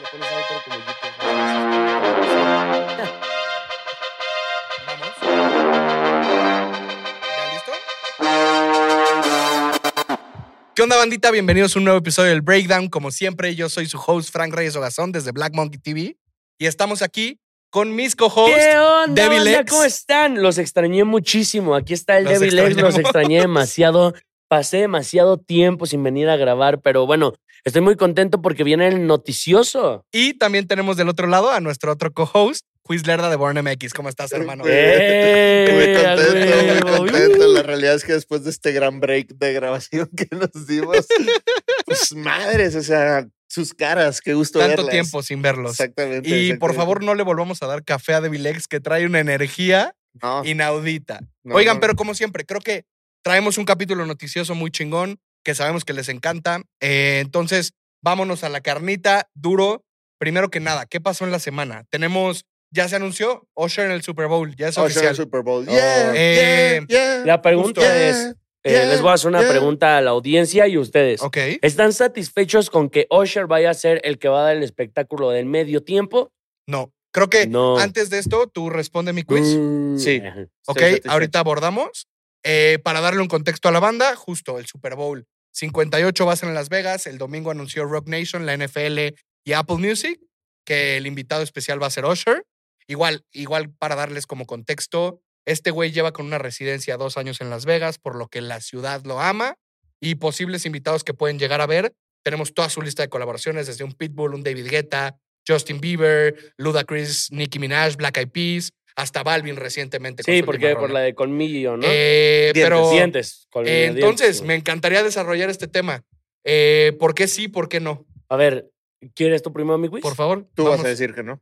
Le pones como YouTube. Vamos. ¿Ya listo? ¿Qué onda, bandita? Bienvenidos a un nuevo episodio del Breakdown. Como siempre, yo soy su host, Frank Reyes Ogazón, desde Black Monkey TV. Y estamos aquí con mis co-hosts, ¿Qué onda, Devil banda? X. ¿Cómo están? Los extrañé muchísimo. Aquí está el Los Devil X, los extrañé demasiado. Pasé demasiado tiempo sin venir a grabar, pero bueno, estoy muy contento porque viene el noticioso. Y también tenemos del otro lado a nuestro otro co-host, Quiz Lerda de Born MX. ¿Cómo estás, hermano? ¡Eh! Muy a contento, muy contento. La realidad es que después de este gran break de grabación que nos dimos, pues madres, o sea, sus caras, qué gusto Tanto verlas. tiempo sin verlos. Exactamente. Y por favor, no le volvamos a dar café a Devil X, que trae una energía No, inaudita. no, Oigan, no. pero como siempre, creo que traemos un capítulo noticioso muy chingón, que sabemos que les encanta. Eh, entonces, vámonos a la carnita, duro. Primero que nada, ¿qué pasó en la semana? Tenemos, ya se anunció, Usher en el Super Bowl, ya es Oh, oficial. el Super Bowl. Oh. Yeah, Eh, yeah, yeah. La pregunta es, eh, yeah, les voy a hacer una yeah. pregunta a la audiencia y ustedes. Ok. ¿Están satisfechos con que Usher vaya a ser el que va a dar el espectáculo del medio tiempo? No, creo que No. antes de esto, tú responde mi quiz. Mm, Sí. Ok, ahorita abordamos. Eh, para darle un contexto a la banda, justo el Super Bowl 58 va a ser en Las Vegas. El domingo anunció Rock Nation, la NFL y Apple Music que el invitado especial va a ser Usher. Igual, igual para darles como contexto, este güey lleva con una residencia dos años en Las Vegas, por lo que la ciudad lo ama y posibles invitados que pueden llegar a ver. Tenemos toda su lista de colaboraciones, desde un Pitbull, un David Guetta, Justin Bieber, Ludacris, Nicki Minaj, Black Eyed Peas, hasta Balvin recientemente. con Sí, porque por rola. la de colmillo, ¿no? Eh, Dientes. pero dientes. colmillo, eh, entonces, dientes, me encantaría desarrollar este tema. Eh, ¿Por qué sí, por qué no? A ver, ¿quieres tú primero, mi quiz? Por favor. Tú vamos. vas a decir que no.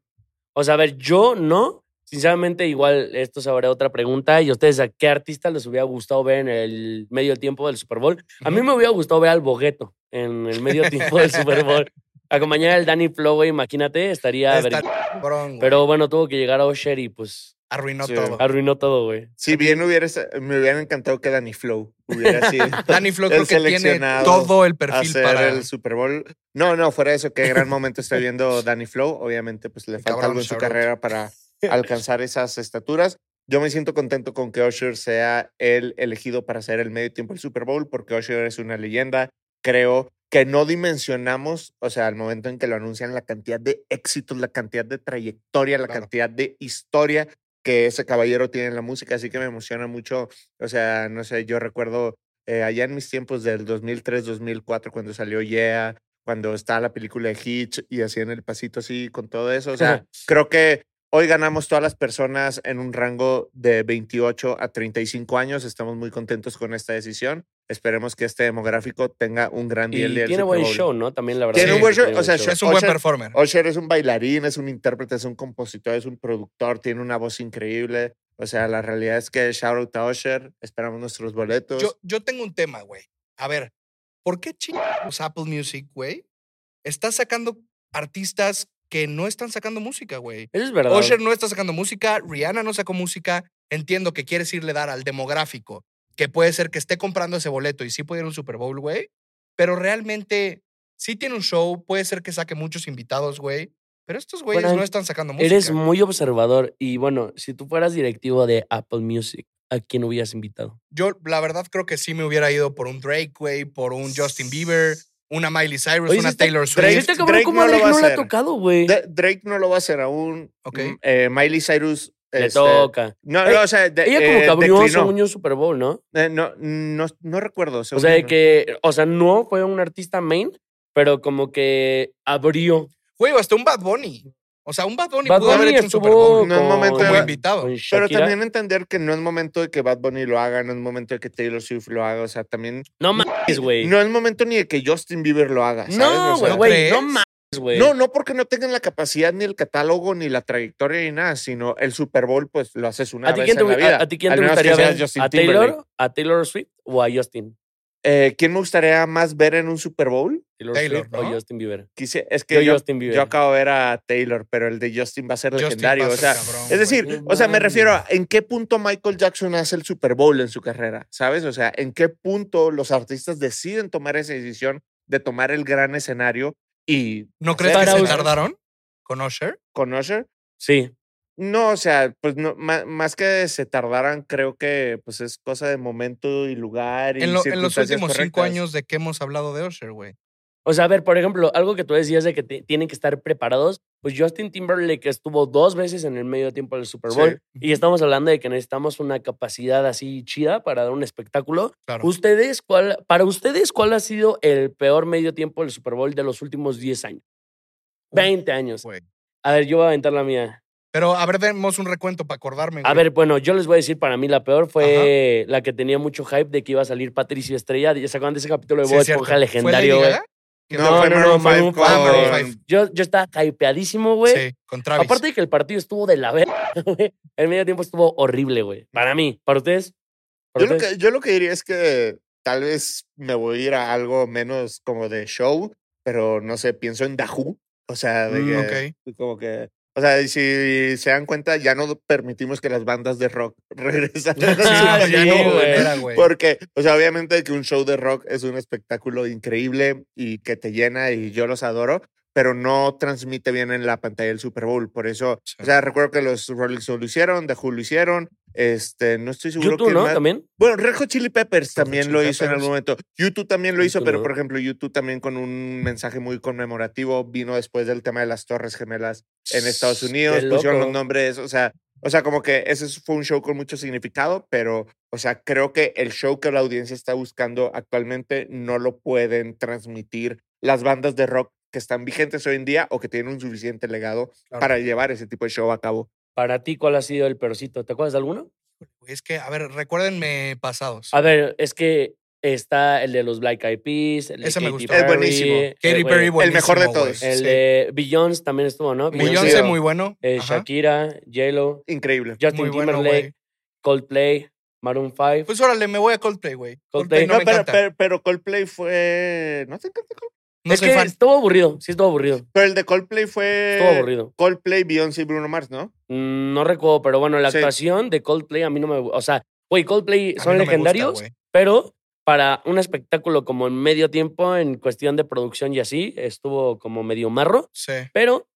O sea, a ver, yo no. Sinceramente, igual esto se habrá otra pregunta. ¿Y ustedes a qué artista les hubiera gustado ver en el medio tiempo del Super Bowl? A mí me hubiera gustado ver al Bogueto en el medio tiempo del Super Bowl. Acompañar al Danny Flow, güey, imagínate, estaría... Está ver- cabrón. Pero bueno, tuvo que llegar a Usher y pues arruinó Sí. todo. arruinó todo, güey. Si bien hubiera, me hubiera encantado que Danny Flow hubiera sido Danny Flow el creo que tiene todo el perfil hacer para el Super Bowl. No, no, fuera de eso, qué gran momento estoy viendo Danny Flow. Obviamente, pues le falta Cabrón, algo en su out. carrera para alcanzar esas estaturas. Yo me siento contento con que Usher sea el elegido para hacer el medio tiempo del Super Bowl, porque Usher es una leyenda. Creo que no dimensionamos, o sea, al momento en que lo anuncian, la cantidad de éxitos, la cantidad de trayectoria, la Claro. cantidad de historia que ese caballero tiene en la música. Así que me emociona mucho. O sea, no sé, yo recuerdo eh, allá en mis tiempos del 2003, 2004, cuando salió Yeah, cuando está la película de Hitch y hacían el pasito así con todo eso. O sea, creo que hoy ganamos todas las personas en un rango de 28 a 35 años. Estamos muy contentos con esta decisión. Esperemos que este demográfico tenga un gran día Y tiene Super buen Bowl. show, ¿no? También la verdad. Tiene un que buen show, tiene o sea, show- Es un buen performer. Usher es un bailarín, es un intérprete, es un compositor, es un productor, tiene una voz increíble. O sea, la realidad es que shout out a Usher, esperamos nuestros boletos. Yo, yo tengo un tema, güey. A ver, ¿por qué chingados Apple Music, güey, está sacando artistas que no están sacando música, güey? Eso es verdad. Usher no está sacando música, Rihanna no sacó música. Entiendo que quieres irle dar al demográfico, que puede ser que esté comprando ese boleto y sí puede ir a un Super Bowl, güey. Pero realmente sí tiene un show, puede ser que saque muchos invitados, güey. Pero estos güeyes Bueno, no están sacando música. Eres muy observador. Y bueno, si tú fueras directivo de Apple Music, ¿a quién hubieras invitado? Yo, la verdad, creo que sí me hubiera ido por un Drake, güey, por un Justin Bieber, una Miley Cyrus, Oye, una está- Taylor Drake- Swift. Este cabrón, Drake ¿cómo no lo Drake va a no le ha hacer. tocado, güey? Drake no lo va a hacer aún. Ok. Mm, eh, Miley Cyrus. Le este, toca. No, no, o sea, de- Ella como eh, que abrió declinó. un Super Bowl, ¿no? Eh, no, no, no recuerdo. O sea, de que, o sea, no fue un artista main, pero como que abrió. Güey, hasta un Bad Bunny. O sea, un Bad Bunny Bad pudo haber hecho un Super Bowl No es momento como de- invitado. Pero también entender que no es momento de que Bad Bunny lo haga, no es momento de que Taylor Swift lo haga, o sea, también No mames, güey. no es momento ni de que Justin Bieber lo haga, ¿sabes? No, O sea, güey, güey, ¿crees? no mames, güey. No, no porque no tengan la capacidad ni el catálogo ni la trayectoria ni nada, sino el Super Bowl pues lo haces una ¿A ti vez quién te, en la vida. a, a ti quién Al te gustaría ver? ¿A. Taylor, a Taylor Swift o a Justin? Eh, ¿Quién me gustaría más ver en un Super Bowl? Taylor, Taylor, Swift ¿no? o Justin Bieber. Quise, es que Yo, Justin Bieber. yo acabo de ver a Taylor, pero el de Justin va a ser Justin legendario. va a O ser sea, cabrón, es decir, o sea, me refiero a en qué punto Michael Jackson hace el Super Bowl en su carrera, ¿sabes? O sea, en qué punto los artistas deciden tomar esa decisión de tomar el gran escenario y ¿No crees que se tardaron con Usher? con Usher. Sí. No, o sea, pues no, ma- más, que se tardaran, creo que pues es cosa de momento y lugar y En, lo- en los últimos cinco años de que hemos hablado de Usher, güey. O sea, a ver, por ejemplo, algo que tú decías de que te- tienen que estar preparados, pues Justin Timberlake estuvo dos veces en el medio tiempo del Super Sí. Bowl y estamos hablando de que necesitamos una capacidad así chida para dar un espectáculo. Claro. Ustedes, ¿cuál, para ustedes, ¿cuál ha sido el peor medio tiempo del Super Bowl de los últimos 10 años? 20 años. A ver, yo voy a aventar la mía. Pero a ver, demos un recuento para acordarme. A güey. ver, bueno, yo les voy a decir, para mí la peor fue la que tenía mucho hype de que iba a salir Patricio Estrella. ¿Ya se acuerdan de ese capítulo de Sí, Bob. Esponja ¿Fue legendario? Que No, No, fue no, no, Maroon Maroon 5 five, con- Maroon five. Yo, yo estaba hypeadísimo, güey. Sí, con Travis. Aparte de que el partido estuvo de la verga, güey. El medio tiempo estuvo horrible, güey. Para mí. ¿Para ustedes? ¿Para Yo lo, ustedes? que, yo lo que diría es que tal vez me voy a ir a algo menos como de show, pero no sé, pienso en Dahu. O sea, de Mm, que, como que, o sea, si se dan cuenta, ya no permitimos que las bandas de rock regresen. Ah, sí, no. Porque, o sea, obviamente que un show de rock es un espectáculo increíble y que te llena y yo los adoro, pero no transmite bien en la pantalla del Super Bowl. Por eso, Sí. o sea, recuerdo que los Rolling Stones lo hicieron, The Who lo hicieron, este, no estoy seguro YouTube, ¿no? más- También. Bueno, Red Hot Chili Peppers también Chili lo hizo en algún momento. YouTube también lo hizo, YouTube pero por ejemplo, YouTube también con un mensaje muy conmemorativo vino después del tema de las Torres Gemelas en Estados Unidos. Pusieron los nombres, o sea, o sea, como que ese fue un show con mucho significado, pero, o sea, creo que el show que la audiencia está buscando actualmente no lo pueden transmitir las bandas de rock que están vigentes hoy en día o que tienen un suficiente legado Claro. para llevar ese tipo de show a cabo. Para ti, ¿cuál ha sido el peorcito? ¿Te acuerdas de alguno? Es que, a ver, recuérdenme pasados. A ver, es que está el de los Black Eyed Peas, el de Ese me gustó. Es buenísimo. Katy Perry, el mejor de todos. El Sí. de Beyoncé también estuvo, ¿no? Beyoncé, muy bueno. eh. Shakira, J-Lo, Increíble. Justin Muy Timberlake. Coldplay, Maroon 5. Pues órale, me voy a Coldplay, güey. Coldplay. Coldplay no, No, me pero, pero Coldplay fue. ¿No te encanta Coldplay? No es que fan. estuvo aburrido, sí estuvo aburrido. Pero el de Coldplay fue. Estuvo aburrido. Coldplay, Beyoncé y Bruno Mars, ¿no? Mm, No recuerdo, pero bueno, la Sí. actuación de Coldplay a mí no me. O sea, güey, Coldplay A son no me gusta, legendarios, pero para un espectáculo como en medio tiempo, en cuestión de producción y así, estuvo como medio marro. Sí. Pero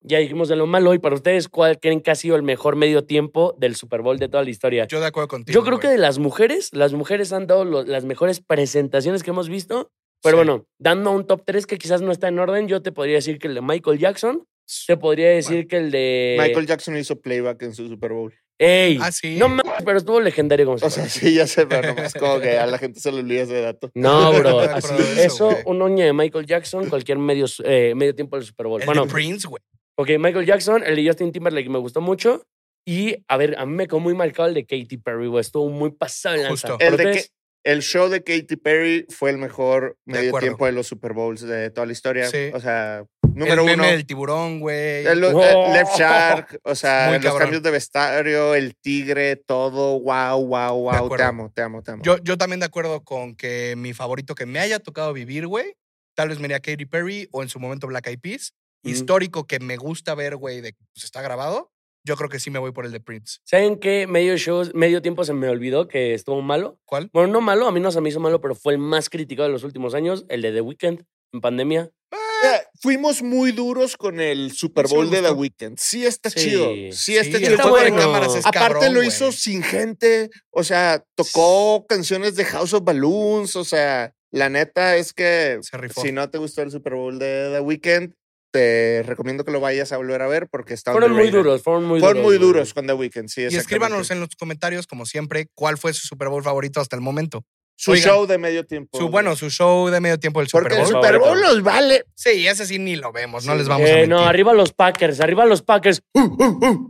ya dijimos de lo malo. Y para ustedes, ¿cuál creen que ha sido el mejor medio tiempo del Super Bowl de toda la historia? Yo, Yo de acuerdo contigo. creo que de las mujeres, las mujeres han dado lo- las mejores presentaciones que hemos visto. Pero Sí. bueno, dando un top 3 que quizás no está en orden, yo te podría decir que el de Michael Jackson. Te podría decir que el de. Michael Jackson hizo playback en su Super Bowl. ¡Ey! Ah, sí. No mames, pero estuvo legendario como O se sea, sí, ya sé, pero nomás como que a la gente se le olvida ese dato. No, bro. Así, eso, un oña de Michael Jackson, cualquier medio, eh, medio tiempo del Super Bowl. El bueno, de Prince, güey. ok, Michael Jackson, el de Justin Timberlake me gustó mucho. Y, a ver, a mí me quedó muy marcado el de Katy Perry, güey. Estuvo muy pasado en lanza. Justo. ¿Por El, de el show de Katy Perry fue el mejor De medio acuerdo. tiempo de los Super Bowls de toda la historia. Sí. O sea, El número meme uno. del tiburón, güey. El, el ¡Oh! Left Shark, o sea, los cambios de vestuario, el tigre, todo, wow, wow, wow. Te amo, te amo, te amo. Yo, yo también de acuerdo con que mi favorito que me haya tocado vivir, güey, tal vez me iría Katy Perry o en su momento Black Eyed Peas. Histórico que me gusta ver, güey, de que pues, está grabado. Yo creo que sí me voy por el de Prince. ¿Saben qué medio show, medio tiempo se me olvidó que estuvo malo? ¿Cuál? Bueno, no malo, a mí no se me hizo malo, pero fue el más criticado de los últimos años, el de The Weeknd en pandemia. Eh, Fuimos muy duros con el Super Sí Bowl de The. Weeknd. Sí está Sí. chido. Sí está Sí, chido. está bueno. cámaras es Aparte cabrón, lo hizo sin gente. O sea, tocó canciones de House of Balloons. O sea, la neta es que Se rifó. si no te gustó el Super Bowl de The Weeknd, te recomiendo que lo vayas a volver a ver porque está Fueron muy duros, fueron muy Fueron duros. muy güey. duros con The Weeknd, sí. Y escríbanos en los comentarios, como siempre, cuál fue su Super Bowl favorito hasta el momento. Su Oigan, show de medio tiempo. Su, bueno, su show de medio tiempo del Super porque el Bowl. Bowl. Super Bowl los vale. Sí, ese sí ni lo vemos, no Sí. les vamos a Eh, mentir. no, arriba los Packers, arriba los Packers.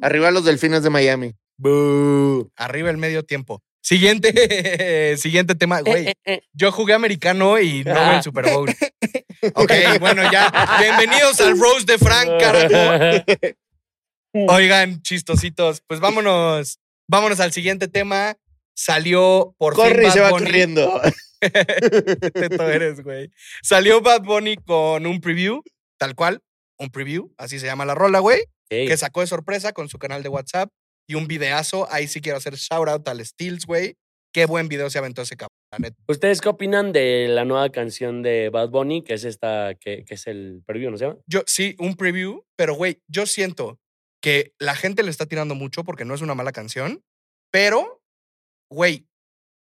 Arriba los delfines de Miami. Boo. Arriba el medio tiempo. Siguiente, siguiente tema, güey. Eh, eh, eh. Yo jugué americano y no Ah. el Super Bowl. Ok, bueno, ya. Bienvenidos al Rose de Frank, carajo. Oigan, chistositos, pues vámonos, vámonos al siguiente tema. Salió por fin Corre y Bad se va Bunny. corriendo. Qué teto eres, güey. Salió Bad Bunny con un preview, tal cual, un preview, así se llama la rola, güey, Ey, que sacó de sorpresa con su canal de WhatsApp y un videazo. Ahí sí quiero hacer shout out al Steels, güey. Qué buen video se aventó ese cabrón. la neta. ¿Ustedes qué opinan de la nueva canción de Bad Bunny, que es esta, que, que es el preview, ¿no se llama? Yo, sí, un preview, pero güey, yo siento que la gente le está tirando mucho porque no es una mala canción, pero, güey,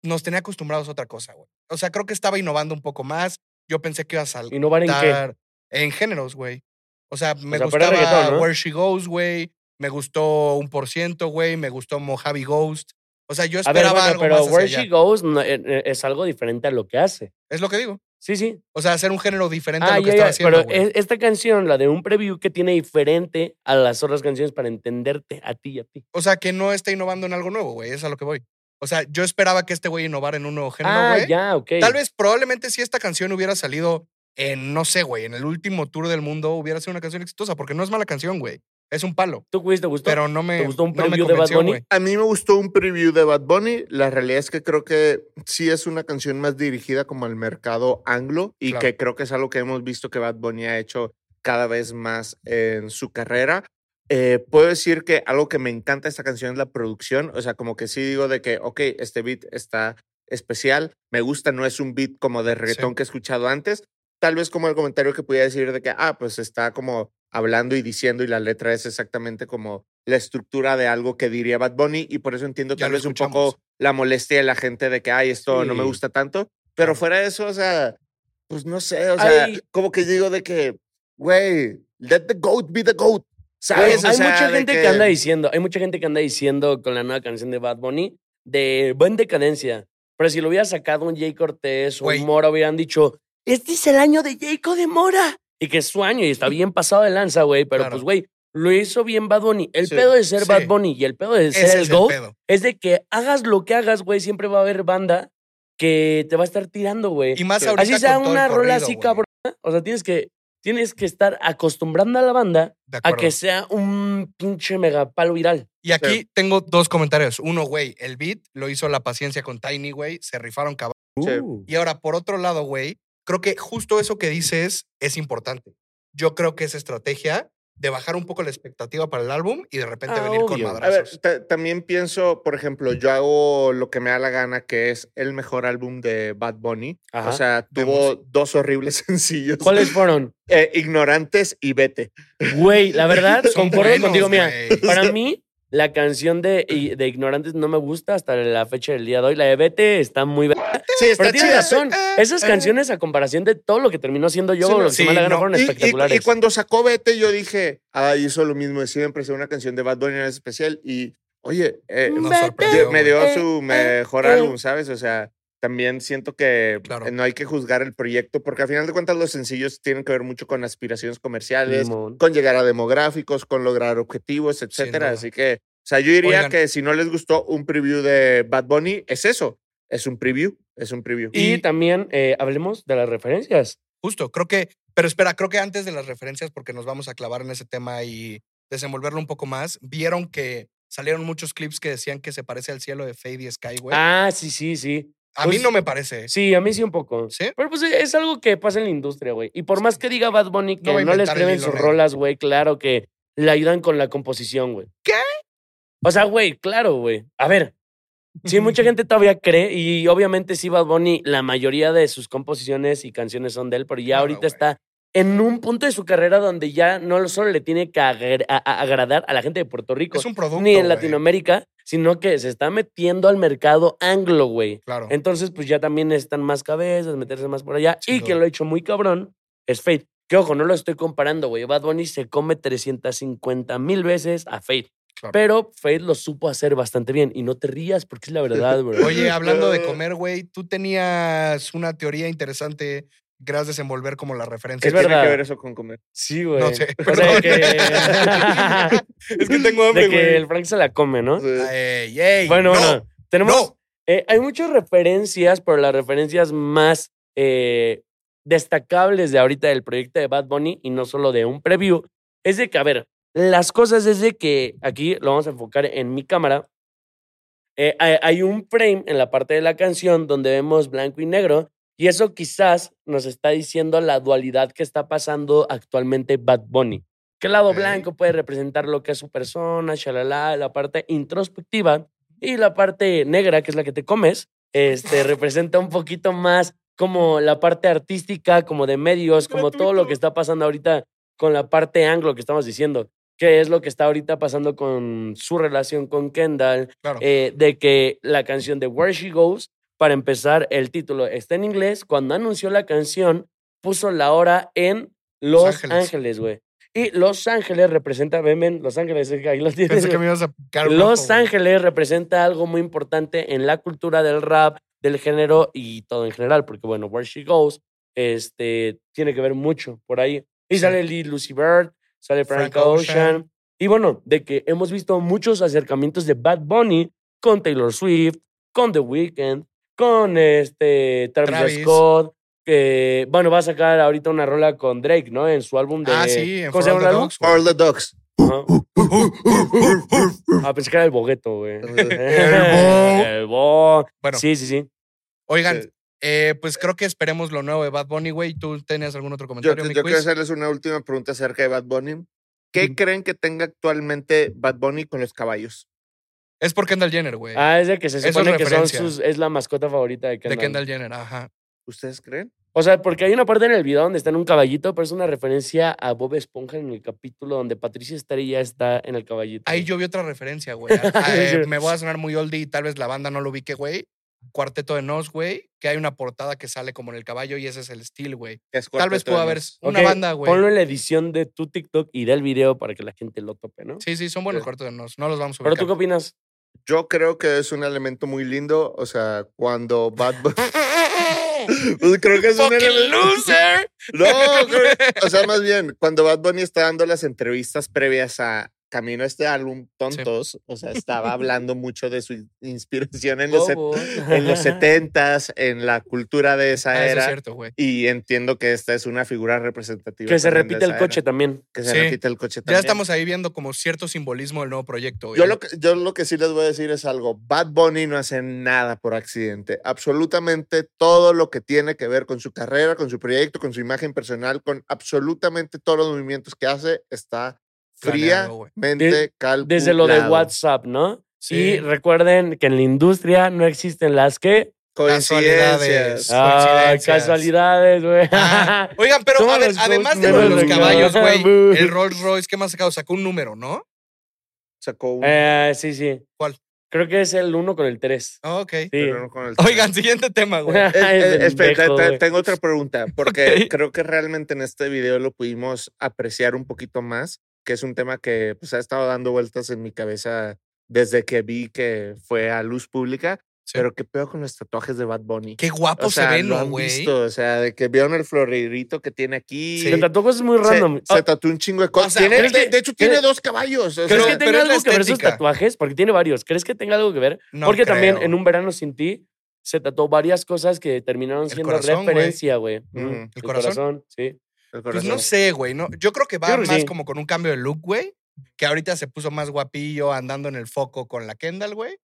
nos tenía acostumbrados a otra cosa, güey. O sea, creo que estaba innovando un poco más. Yo pensé que iba a saltar ¿Innovar en qué? en géneros, güey. O sea, me sea, pero era gustaba ¿no? Where She Goes, güey. Me gustó un por ciento, güey. Me gustó Mojave Ghost. O sea, yo A ver, esperaba bueno, algo pero más Where allá. She Goes no, eh, eh, es algo diferente a lo que hace. Es lo que digo. Sí, sí. O sea, hacer un género diferente Ah, a lo que estaba ya, haciendo, pero güey. es- esta canción, la de un preview, que tiene diferente a las otras canciones para entenderte a ti y a ti. O sea, que no está innovando en algo nuevo, güey. Es a lo que voy. O sea, yo esperaba que este güey innovara en un nuevo género, ah, güey. ya, ok. Tal vez, probablemente, si esta canción hubiera salido en, no sé, güey, en el último tour del mundo, hubiera sido una canción exitosa, porque no es mala canción, güey. Es un palo. ¿Tú, Quiz, te gustó? Pero no me. ¿Te gustó un no me preview de Bad Bunny? güey. A mí me gustó un preview de Bad Bunny. La realidad es que creo que sí es una canción más dirigida como al mercado anglo y Claro. que creo que es algo que hemos visto que Bad Bunny ha hecho cada vez más en su carrera. Eh, puedo decir que algo que me encanta de esta canción es la producción. O sea, como que sí digo de que, ok, este beat está especial, me gusta, no es un beat como de reggaetón que he escuchado antes. Tal vez como el comentario que pudiera decir de que, ah, pues está como hablando y diciendo y la letra es exactamente como la estructura de algo que diría Bad Bunny y por eso entiendo Ya tal vez un poco la molestia de la gente de que, ay, esto no me gusta tanto. Pero fuera de eso, o sea, pues no sé, o sea, como que digo de que, güey, let the goat be the goat. ¿Sabes? Hay sea, mucha gente que... anda diciendo, hay mucha gente que anda diciendo con la nueva canción de Bad Bunny de buen decadencia. Pero si lo hubiera sacado un Jay Cortés o un Mora, hubieran dicho, este es el año de Jacob de Mora. Y que es su año y está bien pasado de lanza, güey. Pero Claro. pues, güey, lo hizo bien Bad Bunny. El Sí, pedo de ser sí. Bad Bunny y el pedo de ser Ese el GOAT es de que hagas lo que hagas, güey, siempre va a haber banda que te va a estar tirando, güey. Y más ahorita Así sea con todo una el rola corrido, así, cabrón. O sea, tienes que, tienes que estar acostumbrando a la banda a que sea un pinche megapalo viral. Y aquí tengo dos comentarios. Uno, güey, el beat lo hizo La Paciencia con Tiny, güey. Se rifaron cabrón. Sí. Uh. Y ahora, por otro lado, güey, creo que justo eso que dices es importante. Yo creo que es estrategia de bajar un poco la expectativa para el álbum y de repente Ah, venir con obvio. A ver, madrazos. ta- también pienso, por ejemplo, yo hago lo que me da la gana, que es el mejor álbum de Bad Bunny. Ajá. O sea, tuvo Vemos. dos horribles sencillos. ¿Cuáles fueron? Eh, ignorantes y vete. Güey, la verdad, concuerdo contigo, mira. Para mí, la canción de, de Ignorantes no me gusta hasta la fecha del día de hoy. La de Vete está muy... Sí, está Pero tienes chida. razón. Esas eh. canciones, a comparación de todo lo que terminó siendo yo, Sí, no, lo que sí, me la no. fueron Y, y- espectaculares. y cuando sacó Vete, yo dije, ah, hizo lo mismo de siempre, una canción de Bad Bunny en especial. Y, oye, eh, me dio eh, su eh, mejor eh. álbum, ¿sabes? O sea, también siento que Claro. no hay que juzgar el proyecto, porque al final de cuentas los sencillos tienen que ver mucho con aspiraciones comerciales, con llegar a demográficos, con lograr objetivos, etcétera. Así que, o sea, yo diría Oigan. que si no les gustó un preview de Bad Bunny, es eso, es un preview, es un preview. Y Y- también eh, hablemos de las referencias. Justo, creo que, pero espera, creo que antes de las referencias, porque nos vamos a clavar en ese tema y desenvolverlo un poco más, vieron que salieron muchos clips que decían que se parece al cielo de Fade y Sky, güey. Ah, sí, sí, sí. A mí pues, no me parece. Sí, a mí sí un poco. ¿Sí? Pero pues es algo que pasa en la industria, güey. Y por más que diga Bad Bunny que No no, le escriben sus negro. rolas, güey, claro que le ayudan con la composición, güey. ¿Qué? O sea, güey, claro, güey. A ver, sí, mucha gente todavía cree y obviamente sí Bad Bunny, la mayoría de sus composiciones y canciones son de él, pero ya Claro, ahorita está en un punto de su carrera donde ya no solo le tiene que agra- a- a- agradar a la gente de Puerto Rico, Es un producto. ni en. Latinoamérica, sino que se está metiendo al mercado anglo, güey. Claro. Entonces, pues ya también están más cabezas, meterse más por allá. Sin y duda. quien lo ha hecho muy cabrón es Fate. Que ojo, no lo estoy comparando, güey. Bad Bunny se come 350 mil veces a Fate. Claro. Pero Fate lo supo hacer bastante bien. Y no te rías porque es la verdad, güey. Oye, hablando de comer, güey, tú tenías una teoría interesante que querías desenvolver como la referencia. ¿Qué es tiene verdad. que ver eso con comer? Sí, güey. No sé, O sea, perdón. que... es que tengo hambre, de que güey. el Frank se la come, ¿no? Ey, Bueno, no, bueno. Tenemos... no. Eh, hay muchas referencias, pero las referencias más eh, destacables de ahorita del proyecto de Bad Bunny y no solo de un preview, es de que, a ver, las cosas es de que aquí lo vamos a enfocar en mi cámara. eh, hay, hay un frame en la parte de la canción donde vemos blanco y negro y eso quizás nos está diciendo la dualidad que está pasando actualmente Bad Bunny. Que el lado blanco puede representar lo que es su persona, shalala, la parte introspectiva, y la parte negra, que es la que te comes, este, representa un poquito más como la parte artística, como de medios, como todo lo que está pasando ahorita con la parte anglo que estamos diciendo. Que es lo que está ahorita pasando con su relación con Kendall, Claro. eh, de que la canción de Where She Goes, para empezar, el título está en inglés. Cuando anunció la canción, puso la hora en Los Ángeles. Güey. Y Los Ángeles representa, ven, ven, Los Ángeles, es que ahí los tienes. Pensé que güey. me ibas a picar un Los. Ángeles representa algo muy importante en la cultura del rap, del género y todo en general, porque bueno, Where She Goes este, tiene que ver mucho por ahí. Y Sí. sale Lee Lucy Bird, sale Frank, Frank Ocean. Ocean. Y bueno, de que hemos visto muchos acercamientos de Bad Bunny con Taylor Swift, con The Weeknd, con este Travis, Travis. Scott. Que, bueno, va a sacar ahorita una rola con Drake, ¿no? En su álbum de. Ah, sí, en ¿Cómo se For llama el the? Dogs. All the Dogs. Ah, pensé que era el bogueto, güey. bo. El bo. Bueno. Sí, sí, sí. Oigan, Sí. eh, pues creo que esperemos lo nuevo de Bad Bunny, güey. ¿Tú tenías algún otro Yo, comentario, yo mi quiero hacerles una última pregunta acerca de Bad Bunny. ¿Qué creen que tenga actualmente Bad Bunny con los caballos? Es por Kendall Jenner, güey. Ah, es de que se es supone que son sus, es la mascota favorita de de Kendall. Kendall Jenner, ajá. ¿Ustedes creen? O sea, porque hay una parte en el video donde está en un caballito, pero es una referencia a Bob Esponja en el capítulo donde Patricia Estrella está en el caballito. Ahí yo vi otra referencia, güey. Ah, eh, me voy a sonar muy oldie y tal vez la banda no lo ubique, güey. Cuarteto de Nos, güey, que hay una portada que sale como en el caballo y ese es el estilo, güey. Es Tal vez pueda haber una banda, güey. Ponlo en la edición de tu TikTok y del video para que la gente lo tope, ¿no? Sí, sí, son buenos Sí. Cuarteto de Nos. No los vamos a Pero ubicar. tú qué opinas? Yo creo que es un elemento muy lindo. O sea, cuando Bad Bunny. Pues creo que es un ¡Fucking elemento. loser! No, creo- o sea, más bien, cuando Bad Bunny está dando las entrevistas previas a Camino a este álbum, Tontos, o sea, estaba hablando mucho de su inspiración en los, en los 70s, en la cultura de esa Ah, eso es era. cierto, güey. Y entiendo que esta es una figura representativa. Que se repite el coche era. también. Que se Sí. repite el coche Ya también. estamos ahí viendo como cierto simbolismo del nuevo proyecto, güey. Yo lo, que, yo lo que sí les voy a decir es algo. Bad Bunny no hace nada por accidente. Absolutamente todo lo que tiene que ver con su carrera, con su proyecto, con su imagen personal, con absolutamente todos los movimientos que hace, está Fríamente calculado. Desde lo de WhatsApp, ¿no? Sí. Y recuerden que en la industria no existen las que. Coincidencias. Casualidades. Ah, Coincidencias. casualidades, güey. Ah, Oigan, pero a ver, los además de coach lo de los menos caballos, güey, el Rolls Royce, ¿qué más sacado? Sacó un número, ¿no? Sacó un... Eh, sí, sí. ¿Cuál? Creo que es el 1 con el 3. Ah, Ok. Sí. pero no con el- Oigan, siguiente tema, güey. Eh, eh, espera, te- tengo otra pregunta, porque creo que realmente en este video lo pudimos apreciar un poquito más, que es un tema que pues, ha estado dando vueltas en mi cabeza desde que vi que fue a luz pública. Sí. Pero qué peor con los tatuajes de Bad Bunny. Qué guapo o sea, se ven, lo ¿no, han güey? visto, o sea, de que vieron el florerito que tiene aquí. Sí. Se tatuó cosas muy Se, random. se Ah, tatuó un chingo de cosas. O sea, Tiene- ¿crees de, que- de hecho, tiene dos caballos. o ¿Crees sea, que tenga algo que ver estética. tatuajes? Porque tiene varios. ¿Crees que tenga algo que ver? No Porque también creo. en un verano sin ti se tatuó varias cosas que terminaron El siendo corazón, referencia, güey. Ujú. ¿El El corazón? corazón, sí. Pues no sé, güey. No, yo creo que va creo más sí. como con un cambio de look, güey. Que ahorita se puso más guapillo andando en el foco con la Kendall, güey.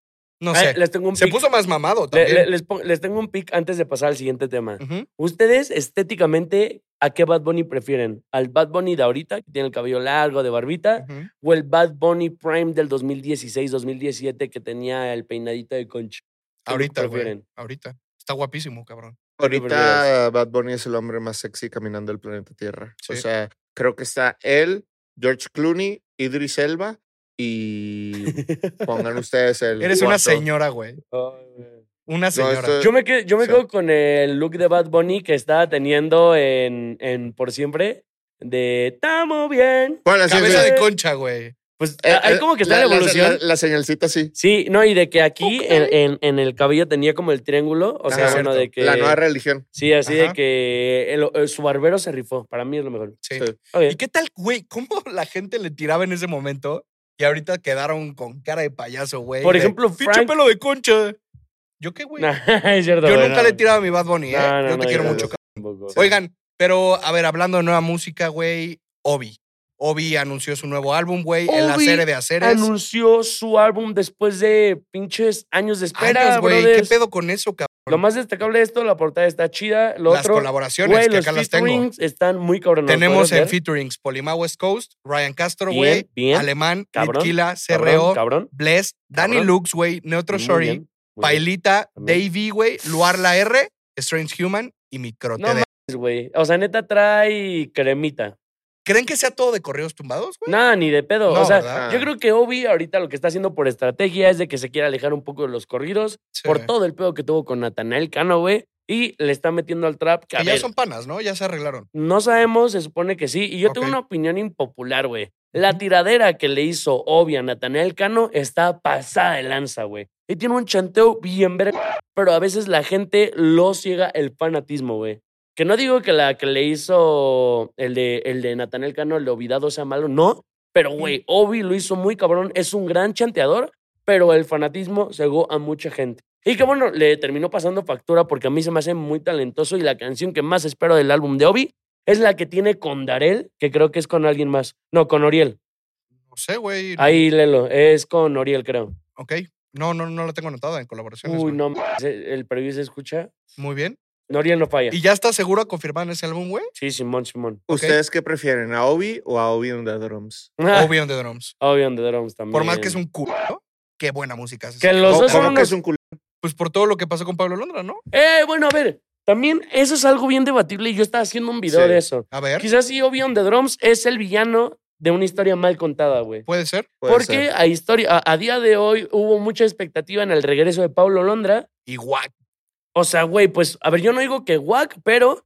No Ay, sé. les tengo un Se pic. puso más mamado también. le- les, tengo un pic antes de pasar al siguiente tema. ¿Ustedes estéticamente a qué Bad Bunny prefieren? ¿Al Bad Bunny de ahorita, que tiene el cabello largo, de barbita? ¿O el Bad Bunny Prime del 2016-2017 que tenía el peinadito de concha? ¿Qué look Ahorita, güey. prefieren? Ahorita. Está guapísimo, cabrón. Ahorita Bad Bunny es el hombre más sexy caminando el planeta Tierra. O sea, creo que está él, George Clooney, Idris Elba y pongan ustedes el. Eres una señora, güey. Una señora. esto- Yo me, quedo, yo me Sí. quedo con el look de Bad Bunny que estaba teniendo en, en Por Siempre. De Tamo bien. Bueno, sí, Cabeza sí. de concha, güey. Pues Eh, hay eh, como que está la, en la- evolución. La, la señalcita sí. Sí, no, y de que aquí en, en- en el cabello tenía como el triángulo. O sea, bueno, de que. La nueva religión. Sí, así de que el- el- su barbero se rifó. Para mí es lo mejor. Sí. ¿Y qué tal, güey? ¿Cómo la gente le tiraba en ese momento? Y ahorita quedaron con cara de payaso, güey. Por de, ejemplo, Frank- pelo de concha. ¿Yo qué, güey? Nah, es cierto, Yo güey, nunca no. le he tirado a mi Bad Bunny, ¿eh? No, no, yo te no, quiero mucho. Oigan, pero a ver, hablando de nueva música, güey, Obi. Obi anunció su nuevo álbum, güey, en la serie de Aceres. Anunció su álbum después de pinches años de espera, güey. ¿Qué pedo con eso, cabrón? Lo más destacable de esto, la portada está chida. Lo Las otro, colaboraciones, que acá las tengo. están muy cabrones. Tenemos en featurings Polima West Coast, Ryan Castro, güey. Alemán, Cabrón, CRO, cabrón. Bless, Danny Cabrón. Lux, güey, Neutro Shorty. Pailita. Davey, güey, Luar la R, Strange Human y Microte. No güey. O sea, neta trae cremita. ¿Creen que sea todo de corridos tumbados, güey? Nada, ni de pedo. No, o sea, ¿verdad? yo creo que Obi ahorita lo que está haciendo por estrategia es de que se quiere alejar un poco de los corridos Sí. por todo el pedo que tuvo con Natanael Cano, güey. Y le está metiendo al trap que, Que ya ver, son panas, ¿no? Ya se arreglaron. no sabemos, se supone que sí. Y yo tengo una opinión impopular, güey. La tiradera que le hizo Obi a Natanael Cano está pasada de lanza, güey. Y tiene un chanteo bien verga, pero a veces la gente lo ciega el fanatismo, güey. Que no digo que la que le hizo el de, el de Natanael Cano, el de Olvidado, sea malo, no. Pero, güey, Obi lo hizo muy cabrón. Es un gran chanteador, pero el fanatismo cegó a mucha gente. Y que bueno, le terminó pasando factura porque a mí se me hace muy talentoso y la canción que más espero del álbum de Obi es la que tiene con Darel, que creo que es con alguien más. No, con Oriel. No sé, güey. Ahí, Lelo, es con Oriel, creo. Ok. No, no, no la tengo anotada en colaboraciones. Uy, no, el preview se escucha. Muy bien. Oriel no falla. ¿Y ya está seguro a confirmar en ese álbum, güey? Sí, Simón, Simón. ¿Ustedes qué prefieren, a Obi o a Obi on the Drums? Obi on the Drums. Obi on the Drums también. Por más que es un culo, qué buena música hace. Que los dos son ¿Cómo que unos- es un culo? Pues por todo lo que pasó con Pablo Londra, ¿no? Eh, bueno, a ver. También eso es algo bien debatible y yo estaba haciendo un video Sí. de eso. A ver, Quizás sí, Obi on the Drums es el villano de una historia mal contada, güey. puede ser. Puede Porque ser. a, historia, a, a día de hoy hubo mucha expectativa en el regreso de Pablo Londra. Igual. O sea, güey, pues, a ver, yo no digo que guac, pero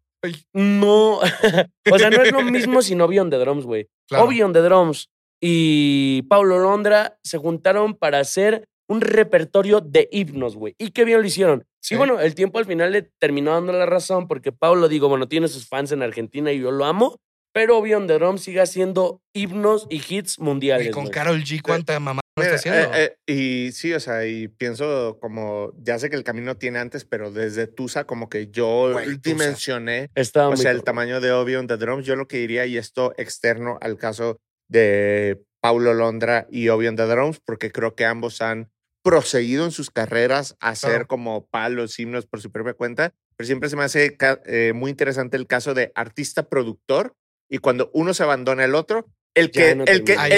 no. o sea, no es lo mismo sin Obi on the Drums, güey. Claro. Obi on the Drums y Pablo Londra se juntaron para hacer un repertorio de himnos, güey. Y qué bien lo hicieron. Sí. Y bueno, el tiempo al final le terminó dando la razón porque Pablo, digo, bueno, tiene sus fans en Argentina y yo lo amo, pero Obi on the Drums sigue haciendo himnos y hits mundiales. Y con. Carol G, cuánta mamá está haciendo. eh, eh, y sí, o sea, y pienso como, ya sé que el camino tiene antes, pero desde Tusa como que yo Güey, dimensioné, Está o sea, el tamaño de Obi on the Drums, yo lo que diría, y esto externo al caso de Paulo Londra y Obi on the Drums, porque creo que ambos han proseguido en sus carreras a hacer Claro. como palos, himnos por su propia cuenta, pero siempre se me hace eh, muy interesante el caso de artista-productor, y cuando uno se abandona el otro, el que, no el que. Hay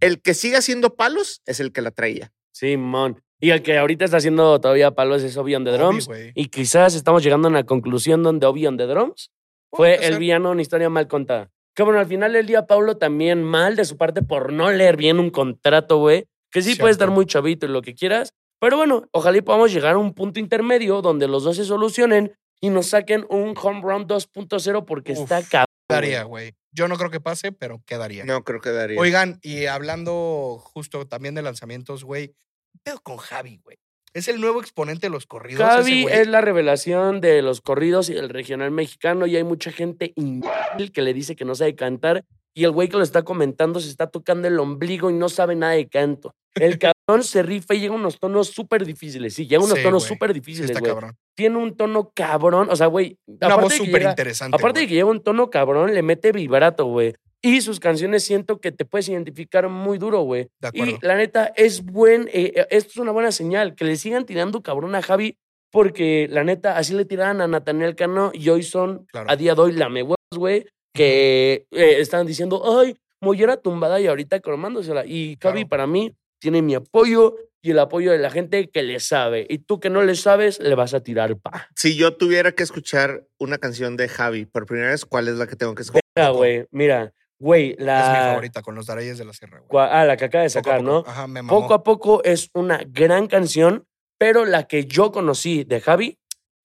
el- que sigue haciendo palos es el que la traía. Simón. Y el que ahorita está haciendo todavía palos es Obi on the Drums. y quizás estamos llegando a una conclusión donde Obi on the Drums fue el ser. villano de una historia mal contada. Que bueno, al final del día, Pablo también mal de su parte por no leer bien un contrato, güey. Que sí puede estar muy chavito y lo que quieras. Pero bueno, ojalá y podamos llegar a un punto intermedio donde los dos se solucionen y nos saquen un home run 2.0 porque Uf, está cabrón. Quedaría, güey. Yo no creo que pase, pero quedaría. No creo que daría. Oigan, y hablando justo también de lanzamientos, güey. ¿qué pedo con Javi, güey? Es el nuevo exponente de los corridos. Javi es la revelación de los corridos y del regional mexicano y hay mucha gente imbécil que le dice que no sabe cantar y el güey que lo está comentando se está tocando el ombligo y no sabe nada de canto. El cabrón se rifa y llega a unos tonos súper difíciles. Sí, llega a unos Sí, tonos súper difíciles, está güey. cabrón. Tiene un tono cabrón, o sea, güey. Una voz súper llega- interesante. Aparte de que lleva un tono cabrón, le mete vibrato, güey. Y sus canciones siento que te puedes identificar muy duro, güey. Y la neta, es buen, eh, eh, esto es una buena señal, que le sigan tirando cabrón a Javi, porque la neta, así le tiraban a Nathaniel Cano y hoy son, Claro. a día de hoy, lamehuevos, güey, que eh, están diciendo, ay, mollera tumbada y ahorita cromándosela. Y Javi, Claro. para mí, tiene mi apoyo y el apoyo de la gente que le sabe. Y tú que no le sabes, le vas a tirar pa. Si yo tuviera que escuchar una canción de Javi por primera vez, ¿cuál es la que tengo que escuchar? Mira, güey, mira, güey, Es mi la... favorita, con los Darayes de la Sierra, güey. Ah, la que acaba de sacar, poco. ¿no? Ajá, me mamó. Poco a poco es una gran canción, pero la que yo conocí de Javi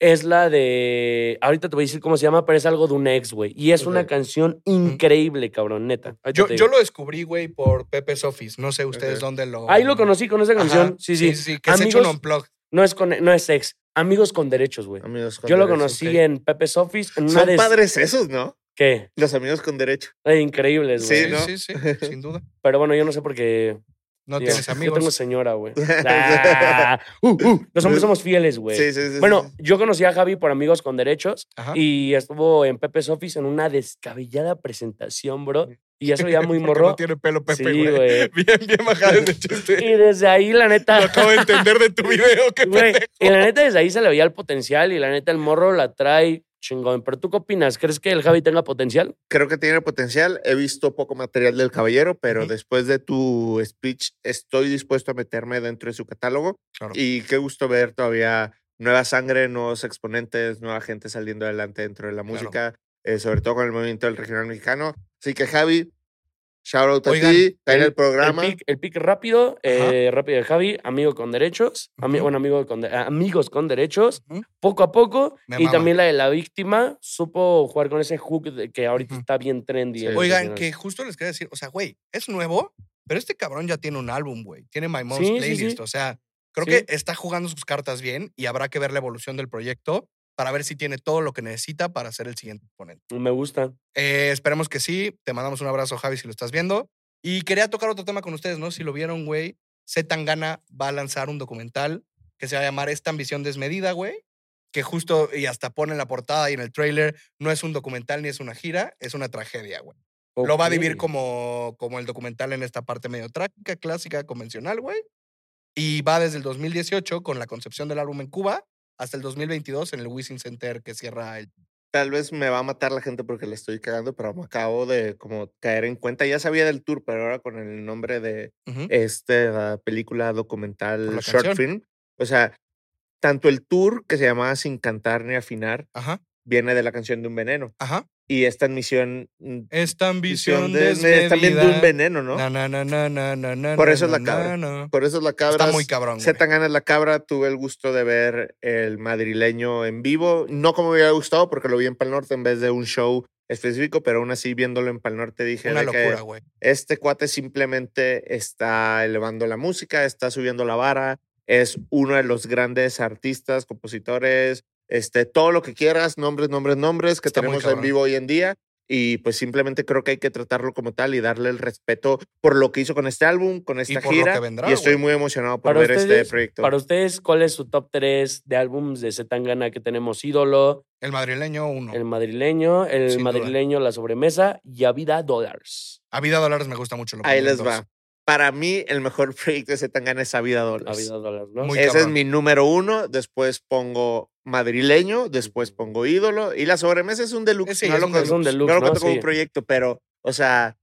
es la de. Ahorita te voy a decir cómo se llama, pero es algo de un ex, güey. Y es una canción increíble, cabrón, neta. Yo, yo lo descubrí, güey, por Pepe's Office. No sé ustedes dónde lo. Ahí lo conocí con esa Ajá, canción. Sí, sí. sí, Que se hecho un Amigos- unplug. No es, con, no es ex. Amigos con derechos, güey. Amigos con Yo lo conocí en Pepe's Office. En Son padres esos, ¿no? ¿Qué? Los amigos con derecho. Eh, increíbles, Sí, güey. Sí, ¿no? sí, sí, sin duda. Pero bueno, yo no sé por qué. No digo, tienes Yo amigos. tengo señora, güey. Ah, uh, uh, los hombres somos fieles, güey. Sí, sí, sí. Bueno, sí. yo conocí a Javi por Amigos con Derechos Ajá. y estuvo en Pepe's Office en una descabellada presentación, bro. Y ya se veía muy morro. No tiene pelo, Pepe, Sí, güey. güey. Bien, bien bajado ese chiste. Y desde ahí, la Lo neta, acabo de entender de tu video. Qué güey, pendejo. y la neta desde ahí se le veía el potencial y la neta el morro la trae chingón. Pero tú qué opinas? ¿Crees que el Javi tenga potencial? Creo que tiene potencial. He visto poco material del caballero, pero Ujú. después de tu speech estoy dispuesto a meterme dentro de su catálogo. Claro. Y qué gusto ver todavía nueva sangre, nuevos exponentes, nueva gente saliendo adelante dentro de la Claro. música, eh, sobre todo con el movimiento del regional mexicano. Así que Javi, shout out a Oigan, ti, está en el- programa. El pick, el pick rápido, eh, rápido de Javi, amigo con derechos, ami- bueno, amigo con de- amigos con derechos, Ujú. poco a poco. Me y mama. también la de la víctima supo jugar con ese hook de- que ahorita Ujú. está bien trendy. Sí. Oigan, que justo les quería decir, o sea, güey, es nuevo, pero este cabrón ya tiene un álbum, güey. Tiene My Mom's Sí, sí, Playlist. sí. O sea, creo Sí. que está jugando sus cartas bien y habrá que ver la evolución del proyecto para ver si tiene todo lo que necesita para ser el siguiente exponente. Me gusta. Eh, esperemos que sí. Te mandamos un abrazo, Javi, si lo estás viendo. Y quería tocar otro tema con ustedes, ¿no? Si lo vieron, güey, Z Tangana va a lanzar un documental que se va a llamar Esta ambición desmedida, güey. Que justo, y hasta pone en la portada y en el trailer, no es un documental ni es una gira, es una tragedia, güey. Lo va a vivir como, como el documental en esta parte medio trágica, clásica, convencional, güey. Y va desde el 2018 con la concepción del álbum en Cuba hasta el 2022 en el Wisin Center que cierra el... Tal vez me va a matar la gente porque le estoy cagando, pero me acabo de como caer en cuenta. Ya sabía del tour, pero ahora con el nombre de Ujú. esta película documental short canción. film. O sea, tanto el tour que se llamaba Sin cantar ni afinar Ajá, viene de la canción de un veneno. ajá. Y esta admisión mm, Esta ambición de- es también de un veneno, ¿no? Na, na, na, Por eso es la cabra. Por eso es la cabra. Está muy cabrón, güey. Z Tangana es la cabra. Tuve el gusto de ver el madrileño en vivo. No como me hubiera gustado porque lo vi en Pal Norte en vez de un show específico, pero aún así viéndolo en Pal Norte dije Una que locura, güey. este cuate simplemente está elevando la música, está subiendo la vara, es uno de los grandes artistas, compositores, este, todo lo que quieras, nombres, nombres, nombres que Está tenemos en vivo hoy en día. Y pues simplemente creo que hay que tratarlo como tal y darle el respeto por lo que hizo con este álbum, con esta por lo gira. que vendrá, y estoy güey. muy emocionado por Para ver ustedes, este proyecto. Para ustedes, ¿cuál es su top 3 de álbums de Zetangana que tenemos? Ídolo, El madrileño, uno. el madrileño, el Sin duda. madrileño, la sobremesa y A Vida Dólares. A vida dólares me gusta mucho. Lo Ahí les dos. va. Para mí, el mejor proyecto de Zetangana es A Vida A Dólares. Vida Dólares, ¿no? Muy Ese es cabrón. mi número uno. Después pongo madrileño, después pongo ídolo. Y la sobremesa es un deluxe. Ese no, es lo un cuento- Es un deluxe, no lo ¿no? como Sí. un proyecto, pero, o sea,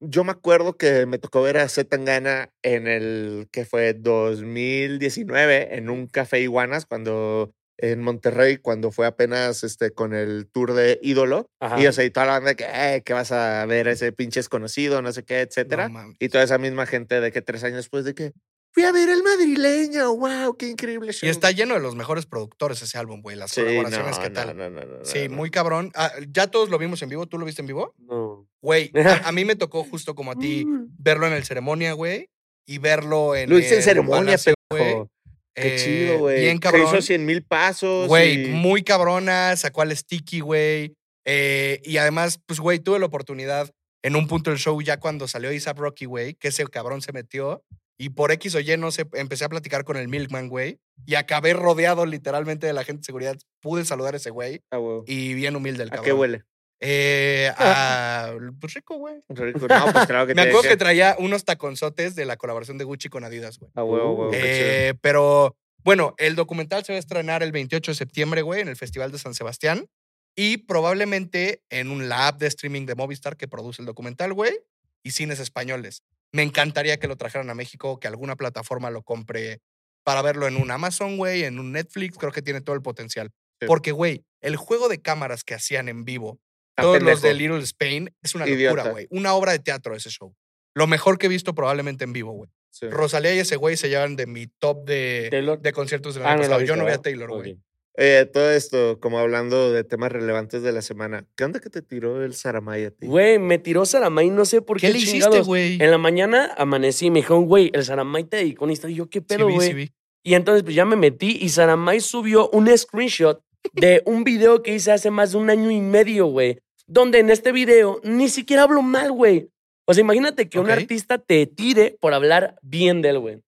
yo me acuerdo que me tocó ver a Z Tangana en el que fue 2019 en un café Iguanas cuando en Monterrey cuando fue apenas este con el tour de ídolo Ajá. y o sea y toda la banda que "Eh, que vas a ver ese pinche desconocido no sé qué etcétera No y toda esa misma gente de que tres años después de que fui a ver el madrileño wow qué increíble show Y está lleno de los mejores productores ese álbum, güey. Las Sí, colaboraciones, no, ¿qué tal? no, no, no, sí, no, muy cabrón. Ah, ya todos lo vimos en vivo. ¿Tú lo viste en vivo? No. Güey, a, a mí me tocó justo como a ti verlo en el ceremonia, güey. Y verlo en. Lo hice en ceremonia, pendejo. Qué Eh, chido, güey. Bien Que cabrón. hizo 100 mil pasos. Güey, y- muy cabrona, sacó al sticky, güey. Eh, y además, pues, güey, tuve la oportunidad en un punto del show ya cuando salió Isaac Rocky, güey, que ese cabrón se metió. Y por X o Y, no sé, empecé a platicar con el Milkman, güey. Y acabé rodeado literalmente de la gente de seguridad. Pude saludar a ese güey. Ah, huevo. Y bien humilde el ¿A cabrón. qué huele? Eh, a, pues rico, güey. Rico. No, pues claro que Me acuerdo que traía unos taconzotes de la colaboración de Gucci con Adidas, güey. A huevo. qué chido. Eh, pero bueno, el documental se va a estrenar el 28 de septiembre, güey, en el Festival de San Sebastián. Y probablemente en un la app de streaming de Movistar que produce el documental, güey, y cines españoles. Me encantaría que lo trajeran a México, que alguna plataforma lo compre para verlo en un Amazon, güey, en un Netflix. Creo que tiene todo el potencial. Sí. Porque, güey, el juego de cámaras que hacían en vivo, todos los de pendejo. Little Spain, es una Idiota. locura, güey. Una obra de teatro ese show. Lo mejor que he visto probablemente en vivo, güey. Sí. Rosalía y ese güey se llevan de mi top de, de conciertos del Ah, año no la pasado. viste, Yo no vi a. Taylor, güey. Eh, todo esto, como hablando de temas relevantes de la semana. ¿Qué onda que te tiró el Saramay a ti? Güey, me tiró Saramay, no sé por qué. ¿Qué le hiciste, chingados. güey? En la mañana amanecí y me dijeron, güey, el Saramay te dedicó una historia. Y yo, ¿qué Sí pedo, güey? sí vi. Y entonces pues ya me metí y Saramay subió un screenshot de un video que hice hace más de un año y medio, güey. Donde en este video ni siquiera hablo mal, güey. O sea, imagínate que un Ok. artista te tire por hablar bien de él, güey.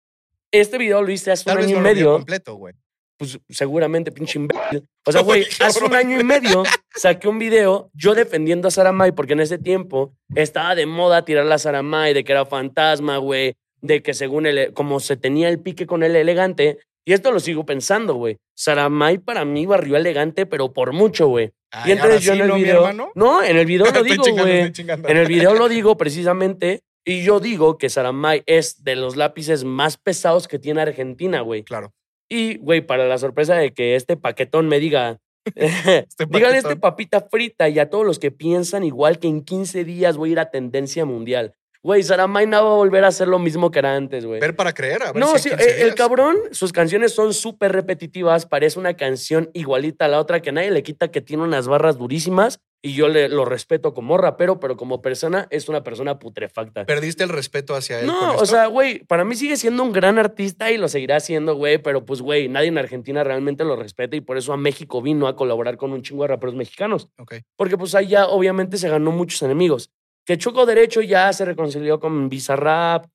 Este video lo hice hace Tal un vez año no y medio. completo, güey. Pues seguramente, pinche imbécil. O sea, güey, hace un año y medio saqué un video yo defendiendo a Saramay porque en ese tiempo estaba de moda tirar a Saramay de que era fantasma, güey, de que según él, como se tenía el pique con el elegante, y esto lo sigo pensando, güey. Saramay para mí barrió elegante, pero por mucho, güey. Y entonces yo en el ¿no, mi video. No, en el video lo digo, güey. En el video lo digo precisamente. Y yo digo que Saramay es de los lápices más pesados que tiene Argentina, güey. Claro. Y, güey, para la sorpresa de que este paquetón me diga, Este dígale este papita frita y a todos los que piensan igual que en 15 días voy a ir a tendencia mundial. Güey, Saramay no va a volver a hacer lo mismo que era antes, güey. Ver para creer. A ver No, si sí, en 15 eh, el cabrón, sus canciones son súper repetitivas, parece una canción igualita a la otra que nadie le quita que tiene unas barras durísimas y yo le, lo respeto como rapero, pero como persona es una persona putrefacta. Perdiste el respeto hacia él. No, o sea, güey, para mí sigue siendo un gran artista y lo seguirá siendo, güey, pero pues, güey, nadie en Argentina realmente lo respeta y por eso a México vino a colaborar con un chingo de raperos mexicanos. Ok. Porque pues allá obviamente se ganó muchos enemigos. Que Choco Derecho ya se reconcilió con Bizarrap,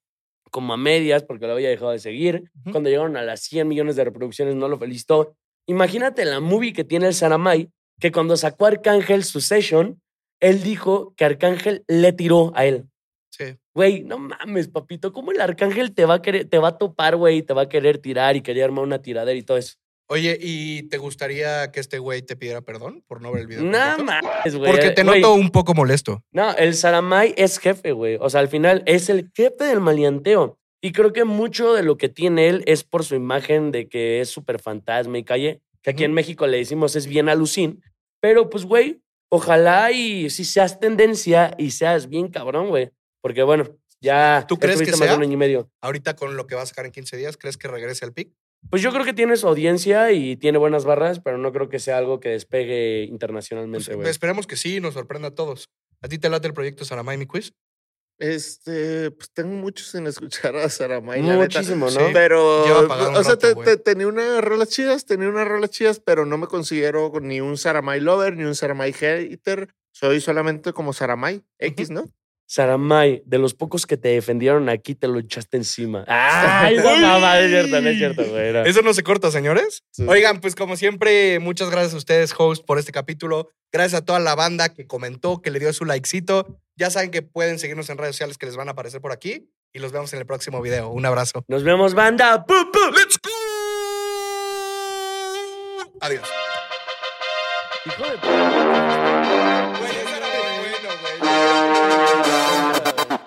como a medias, porque lo había dejado de seguir. Cuando llegaron a las 100 millones de reproducciones no lo felicitó. Imagínate la movie que tiene el Saramay, que cuando sacó Arcángel su session, él dijo que Arcángel le tiró a él. Sí. Güey, no mames, papito, ¿cómo el Arcángel te va a querer, te va a topar, güey, te va a querer tirar y quería armar una tiradera y todo eso? Oye, ¿y te gustaría que este güey te pidiera perdón por no ver el video? Completo? mames, güey. Porque te noto un poco molesto. No, el Saramay es jefe, güey. O sea, al final es el jefe del maleanteo. Y creo que mucho de lo que tiene él es por su imagen de que es súper fantasma y calle, que aquí en México le decimos es bien alucín. Pero pues, güey, ojalá y si seas tendencia y seas bien cabrón, güey. Porque bueno, ya ¿Tú crees que más de sea? un año y medio. Ahorita con lo que va a sacar en 15 días, ¿crees que regrese al pic? Pues yo creo que tiene su audiencia y tiene buenas barras, pero no creo que sea algo que despegue Pues, internacionalmente, güey. esperemos que sí, nos sorprenda a todos. ¿A ti te late el proyecto Saramay, mi quiz? Este, pues tengo mucho sin escuchar a Saramay, la neta. Muchísimo, ¿no? Sí. Pero, Lleva o sea, te- tenía unas rolas chidas, tenía unas rolas chidas, pero no me considero ni un Saramay lover, ni un Saramay hater. Soy solamente como Saramay X, ¿no? Saramay, de los pocos que te defendieron aquí, te lo echaste encima. Ay, no, mamá, es cierto, no es cierto, güey. no. Eso no se corta, señores. Sí. Oigan, pues como siempre, muchas gracias a ustedes, host, por este capítulo. Gracias a toda la banda que comentó, que le dio su likecito. Ya saben que pueden seguirnos en redes sociales que les van a aparecer por aquí. Y los vemos en el próximo video. Un abrazo. Nos vemos, banda. ¡Pu, pu! ¡Let's go! Adiós. Hijo de.